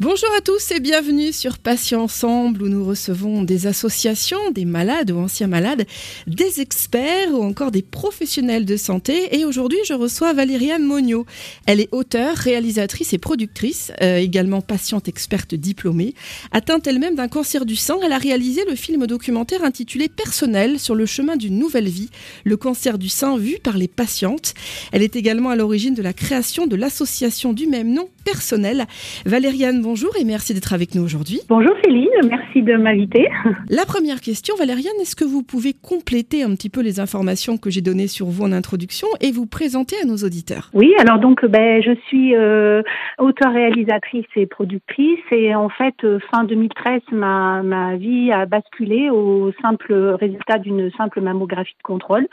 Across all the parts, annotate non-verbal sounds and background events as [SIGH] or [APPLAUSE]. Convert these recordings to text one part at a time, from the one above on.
Bonjour à tous et bienvenue sur Patients Ensemble où nous recevons des associations, des malades ou anciens malades, des experts ou encore des professionnels de santé. Et aujourd'hui, je reçois Valériane Monio. Elle est auteure, réalisatrice et productrice, euh, également patiente experte diplômée. Atteinte elle-même d'un cancer du sang, elle a réalisé le film documentaire intitulé Personnel sur le chemin d'une nouvelle vie, le cancer du sein vu par les patientes. Elle est également à l'origine de la création de l'association du même nom, Personnel. Valériane, bonjour et merci d'être avec nous aujourd'hui. Bonjour Céline, merci de m'inviter. [LAUGHS] La première question, Valériane, est-ce que vous pouvez compléter un petit peu les informations que j'ai données sur vous en introduction et vous présenter à nos auditeurs? Oui, alors donc ben, je suis euh, auteur-réalisatrice et productrice et en fait euh, fin 2013 ma, ma vie a basculé au simple résultat d'une simple mammographie de contrôle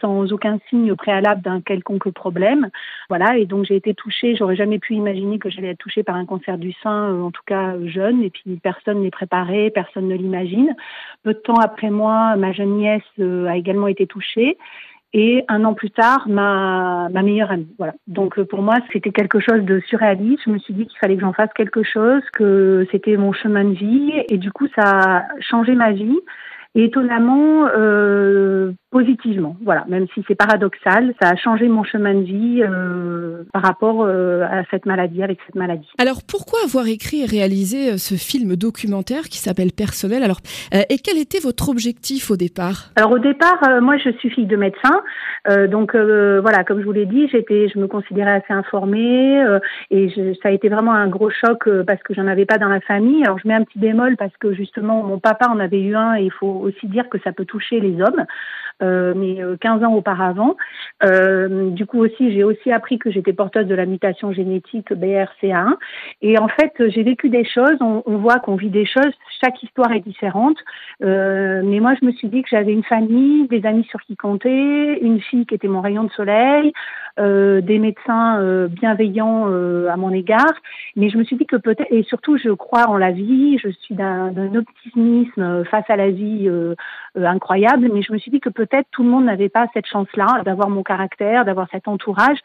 sans aucun signe préalable d'un quelconque problème. Voilà, et donc j'ai été touchée, j'aurais jamais pu imaginer que j'allais être touchée par un cancer du sein, euh, en tout cas jeune, et puis personne n'est préparé, personne ne l'imagine. Peu de temps après moi, ma jeune nièce euh, a également été touchée. Et un an plus tard, ma, meilleure amie. Voilà. Donc euh, pour moi, c'était quelque chose de surréaliste. Je me suis dit qu'il fallait que j'en fasse quelque chose, que c'était mon chemin de vie. Et du coup, ça a changé ma vie. Et étonnamment, euh, positivement. Voilà, même si c'est paradoxal, ça a changé mon chemin de vie euh, par rapport euh, à cette maladie, avec cette maladie. Alors pourquoi avoir écrit et réalisé euh, ce film documentaire qui s'appelle Personnel? Alors et quel était votre objectif au départ? Alors au départ, moi je suis fille de médecin, donc voilà, comme je vous l'ai dit, j'étais, je me considérais assez informée et je, ça a été vraiment un gros choc parce que j'en avais pas dans la famille. Alors je mets un petit bémol parce que justement mon papa en avait eu un et il faut aussi dire que ça peut toucher les hommes euh, mais 15 euh, ans auparavant. Euh, du coup aussi, j'ai aussi appris que j'étais porteuse de la mutation génétique BRCA1. Et en fait, j'ai vécu des choses. On, on voit qu'on vit des choses. Chaque histoire est différente. Euh, mais moi, je me suis dit que j'avais une famille, des amis sur qui compter, une fille qui était mon rayon de soleil, euh, des médecins euh, bienveillants euh, à mon égard. Mais je me suis dit que peut-être, et surtout, je crois en la vie. Je suis d'un optimisme face à la vie incroyable. Mais je me suis dit que peut peut-être tout le monde n'avait pas cette chance-là d'avoir mon caractère, d'avoir cet entourage.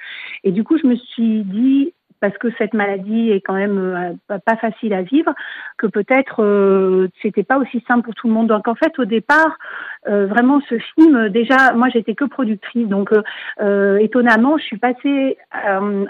Et du coup, je me suis dit, parce que cette maladie est quand même pas facile à vivre, que peut-être euh, c'était pas aussi simple pour tout le monde. Donc en fait, au départ, euh, vraiment ce film, déjà, moi j'étais que productrice, donc euh, étonnamment, je suis passée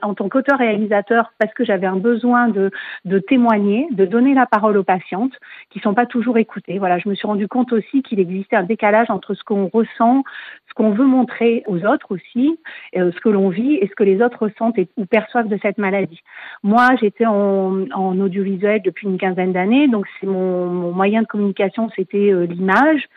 en tant qu'auteur-réalisateur parce que j'avais un besoin de, de témoigner, de donner la parole aux patientes qui sont pas toujours écoutées. Voilà, je me suis rendu compte aussi qu'il existait un décalage entre ce qu'on ressent, ce qu'on veut montrer aux autres aussi, ce que l'on vit et ce que les autres ressentent et, ou perçoivent de cette maladie. Moi, j'étais en, en, audiovisuel depuis une quinzaine d'années, donc c'est mon, mon, moyen de communication, c'était euh, l'image.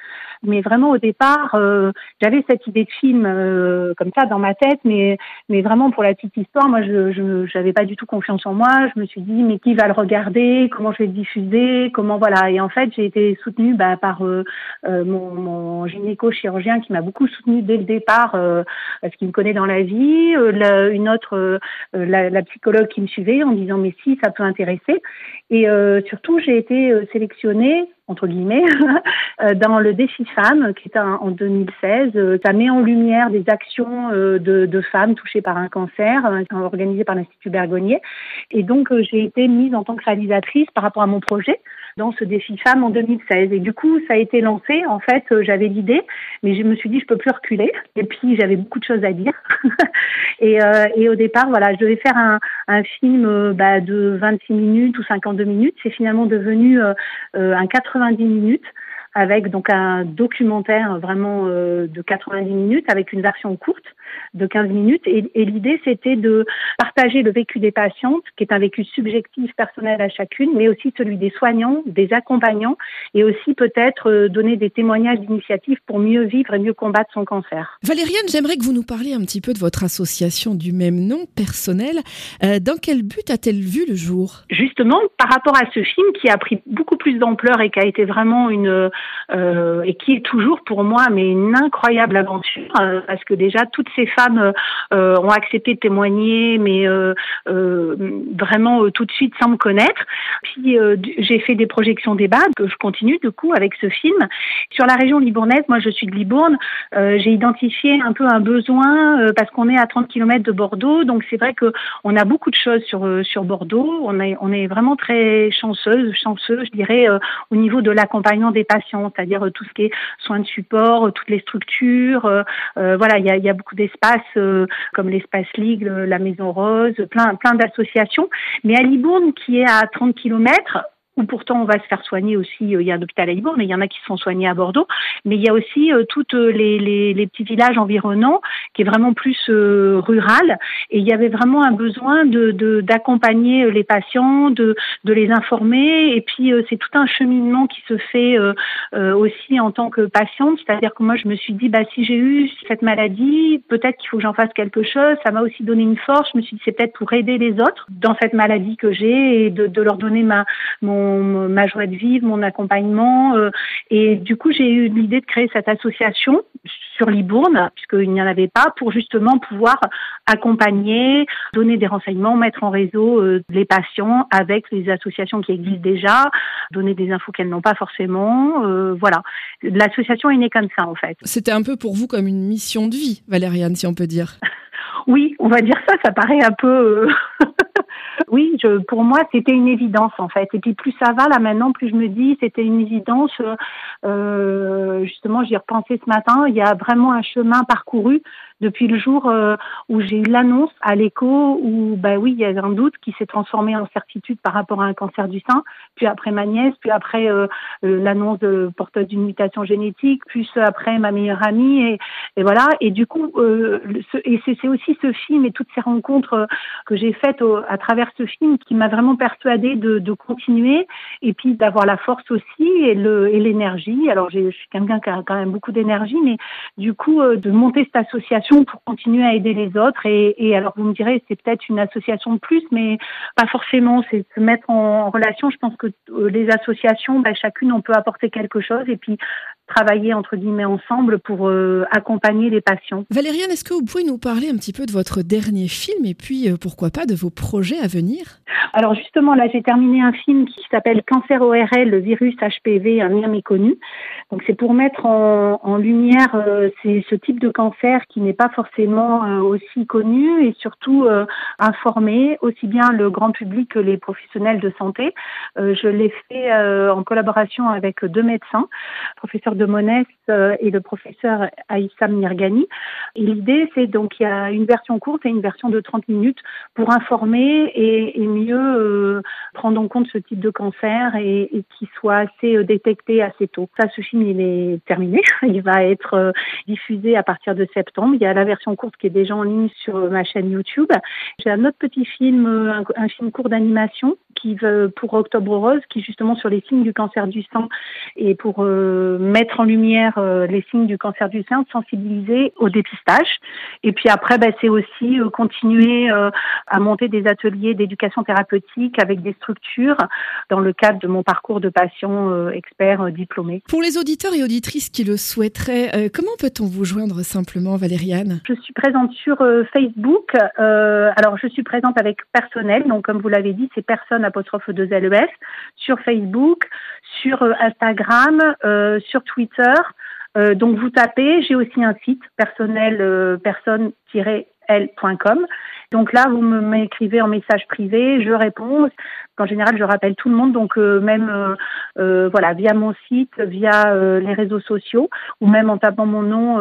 Mais vraiment, au départ, euh, j'avais cette idée de film euh, comme ça dans ma tête, mais, mais vraiment pour la petite histoire, moi, je n'avais pas du tout confiance en moi. Je me suis dit, mais qui va le regarder? Comment je vais le diffuser? Comment voilà Et en fait, j'ai été soutenue bah, par euh, euh mon, mon gynéco-chirurgien qui m'a beaucoup soutenue dès le départ, euh, parce qu'il me connaît dans la vie. La, une autre, la, la, psychologue qui me suivait en disant, mais si, ça peut intéresser. Et surtout, j'ai été sélectionnée entre guillemets, [LAUGHS] euh, dans le défi femmes qui est en 2016. Euh, ça met en lumière des actions euh, de, de femmes touchées par un cancer organisées par l'Institut Bergonier. Et donc, j'ai été mise en tant que réalisatrice par rapport à mon projet dans ce défi femme en 2016. Et du coup, ça a été lancé. En fait, j'avais l'idée, mais je me suis dit, je peux plus reculer. Et puis, j'avais beaucoup de choses à dire. [LAUGHS] et, euh, et, au départ, voilà, je devais faire un, un film bah, de 26 minutes ou 52 minutes. C'est finalement devenu euh, un 90 minutes avec donc un documentaire vraiment euh, de 90 minutes avec une version courte de 15 minutes. Et, et l'idée, c'était de partager le vécu des patientes, qui est un vécu subjectif, personnel à chacune, mais aussi celui des soignants, des accompagnants, et aussi peut-être euh, donner des témoignages d'initiatives pour mieux vivre et mieux combattre son cancer. Valériane, j'aimerais que vous nous parliez un petit peu de votre association du même nom, personnel. Euh, dans quel but a-t-elle vu le jour? Justement, par rapport à ce film qui a pris beaucoup plus d'ampleur et qui a été vraiment une... Euh, et qui est toujours pour moi mais une incroyable aventure, euh, parce que déjà, toute ces femmes ont accepté de témoigner, mais vraiment tout de suite sans me connaître. J'ai fait des projections débat que je continue du coup avec ce film. Sur la région libournaise, moi je suis de Libourne, j'ai identifié un peu un besoin parce qu'on est à 30 km de Bordeaux, donc c'est vrai que on a beaucoup de choses sur sur Bordeaux. On est on est vraiment très chanceuse, chanceux, je dirais, au niveau de l'accompagnement des patients, c'est-à-dire tout ce qui est soins de support, toutes les structures. voilà, il y a, beaucoup d'espaces comme l'espace Ligue, la Maison Rose, plein plein d'associations. Mais à Libourne, qui est à 30 km, où pourtant on va se faire soigner aussi. Euh, il y a un hôpital à Libourne, mais il y en a qui se font soigner à Bordeaux. Mais il y a aussi euh, tous euh, les, les, les, petits villages environnants, qui est vraiment plus rural. Et il y avait vraiment un besoin de d'accompagner les patients, de, de les informer. Et puis c'est tout un cheminement qui se fait aussi en tant que patiente. C'est-à-dire que moi je me suis dit, bah si j'ai eu cette maladie, peut-être qu'il faut que j'en fasse quelque chose. Ça m'a aussi donné une force. Je me suis dit, c'est peut-être pour aider les autres dans cette maladie que j'ai et de, de leur donner ma mon ma joie de vivre, mon accompagnement. Euh, et du coup, j'ai eu l'idée de créer cette association sur Libourne, puisqu'il n'y en avait pas, pour justement pouvoir accompagner, donner des renseignements, mettre en réseau euh, les patients avec les associations qui existent déjà, donner des infos qu'elles n'ont pas forcément. Euh, voilà. L'association est née comme ça, en fait. C'était un peu pour vous comme une mission de vie, Valériane, si on peut dire. [LAUGHS] Oui, on va dire ça, ça paraît un peu [LAUGHS] oui, je, pour moi, c'était une évidence en fait. Et puis plus ça va là maintenant, plus je me dis, c'était une évidence. Euh, justement, j'y ai repensé ce matin. Il y a vraiment un chemin parcouru depuis le jour euh, où j'ai eu l'annonce à l'écho où bah oui il y avait un doute qui s'est transformé en certitude par rapport à un cancer du sein puis après ma nièce puis après euh, euh, l'annonce de porteuse d'une mutation génétique puis après ma meilleure amie et, voilà et du coup et c'est aussi ce film et toutes ces rencontres que j'ai faites à travers ce film qui m'a vraiment persuadée de, continuer et puis d'avoir la force aussi et l'énergie alors je suis quelqu'un qui a quand même beaucoup d'énergie mais du coup de monter cette association pour continuer à aider les autres. Et, alors, vous me direz, c'est peut-être une association de plus, mais pas forcément. C'est se mettre en, relation. Je pense que euh, les associations, bah, chacune, on peut apporter quelque chose. Et puis, travailler entre guillemets ensemble pour euh, accompagner les patients. Valériane, est-ce que vous pouvez nous parler un petit peu de votre dernier film et puis euh, pourquoi pas de vos projets à venir? Alors justement, là j'ai terminé un film qui s'appelle Cancer ORL, le virus HPV, un lien méconnu. Donc c'est pour mettre en, en lumière euh, ce type de cancer qui n'est pas forcément euh, aussi connu et surtout informer aussi bien le grand public que les professionnels de santé. je l'ai fait en collaboration avec deux médecins, professeur de Monès euh, et le professeur Aïssam Nirgani. Et l'idée, c'est donc il y a une version courte et une version de 30 minutes pour informer et, mieux euh, prendre en compte ce type de cancer et, et qu'il soit assez euh, détecté assez tôt. Ça, ce film, il est terminé. [LAUGHS] Il va être diffusé à partir de septembre. Il y a la version courte qui est déjà en ligne sur ma chaîne YouTube. J'ai un autre petit film, un, film court d'animation qui veut pour Octobre Rose, qui justement sur les signes du cancer du sang et pour mettre mettre en lumière euh, les signes du cancer du sein, sensibiliser au dépistage. Et puis après, bah, c'est aussi euh, continuer euh, à monter des ateliers d'éducation thérapeutique avec des structures dans le cadre de mon parcours de patient expert diplômé. Pour les auditeurs et auditrices qui le souhaiteraient, comment peut-on vous joindre simplement, Valériane? Je suis présente sur Facebook. alors, je suis présente avec personnel, donc comme vous l'avez dit, c'est personne apostrophe 2 LES sur Facebook, sur Instagram, sur Twitter. Euh, donc vous tapez, j'ai aussi un site personnel euh, personne-l.com. Donc là, vous m'écrivez en message privé, je réponds. En général, je rappelle tout le monde, donc euh, même euh, euh, voilà via mon site, via les réseaux sociaux, ou même en tapant mon nom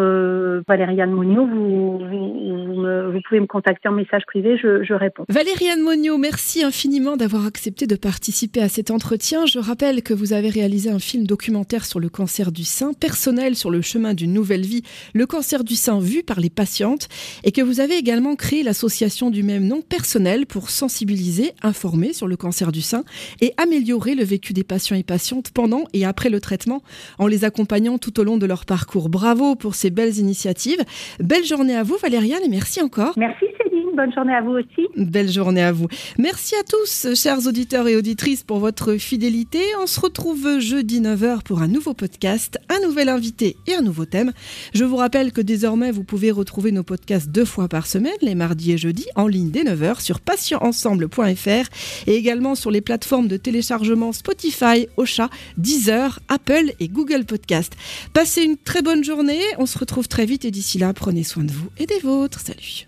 Valériane Monio, vous, vous, pouvez me contacter en message privé, je, je réponds. Valériane Monio, merci infiniment d'avoir accepté de participer à cet entretien. Je rappelle que vous avez réalisé un film documentaire sur le cancer du sein, personnel sur le chemin d'une nouvelle vie, le cancer du sein vu par les patientes, et que vous avez également créé l'association du même nom personnel pour sensibiliser, informer sur le cancer du sein et améliorer le vécu des patients et patientes pendant et après le traitement en les accompagnant tout au long de leur parcours. Bravo pour ces belles initiatives. Belle journée à vous Valériane et merci encore. Merci Céline. Bonne journée à vous aussi. Belle journée à vous. Merci à tous, chers auditeurs et auditrices, pour votre fidélité. On se retrouve jeudi 9h pour un nouveau podcast, un nouvel invité et un nouveau thème. Je vous rappelle que désormais, vous pouvez retrouver nos podcasts deux fois par semaine, les mardis et jeudis, en ligne dès 9h sur patientensemble.fr et également sur les plateformes de téléchargement Spotify, Ocha, Deezer, Apple et Google Podcast. Passez une très bonne journée. On se retrouve très vite et d'ici là, prenez soin de vous et des vôtres. Salut.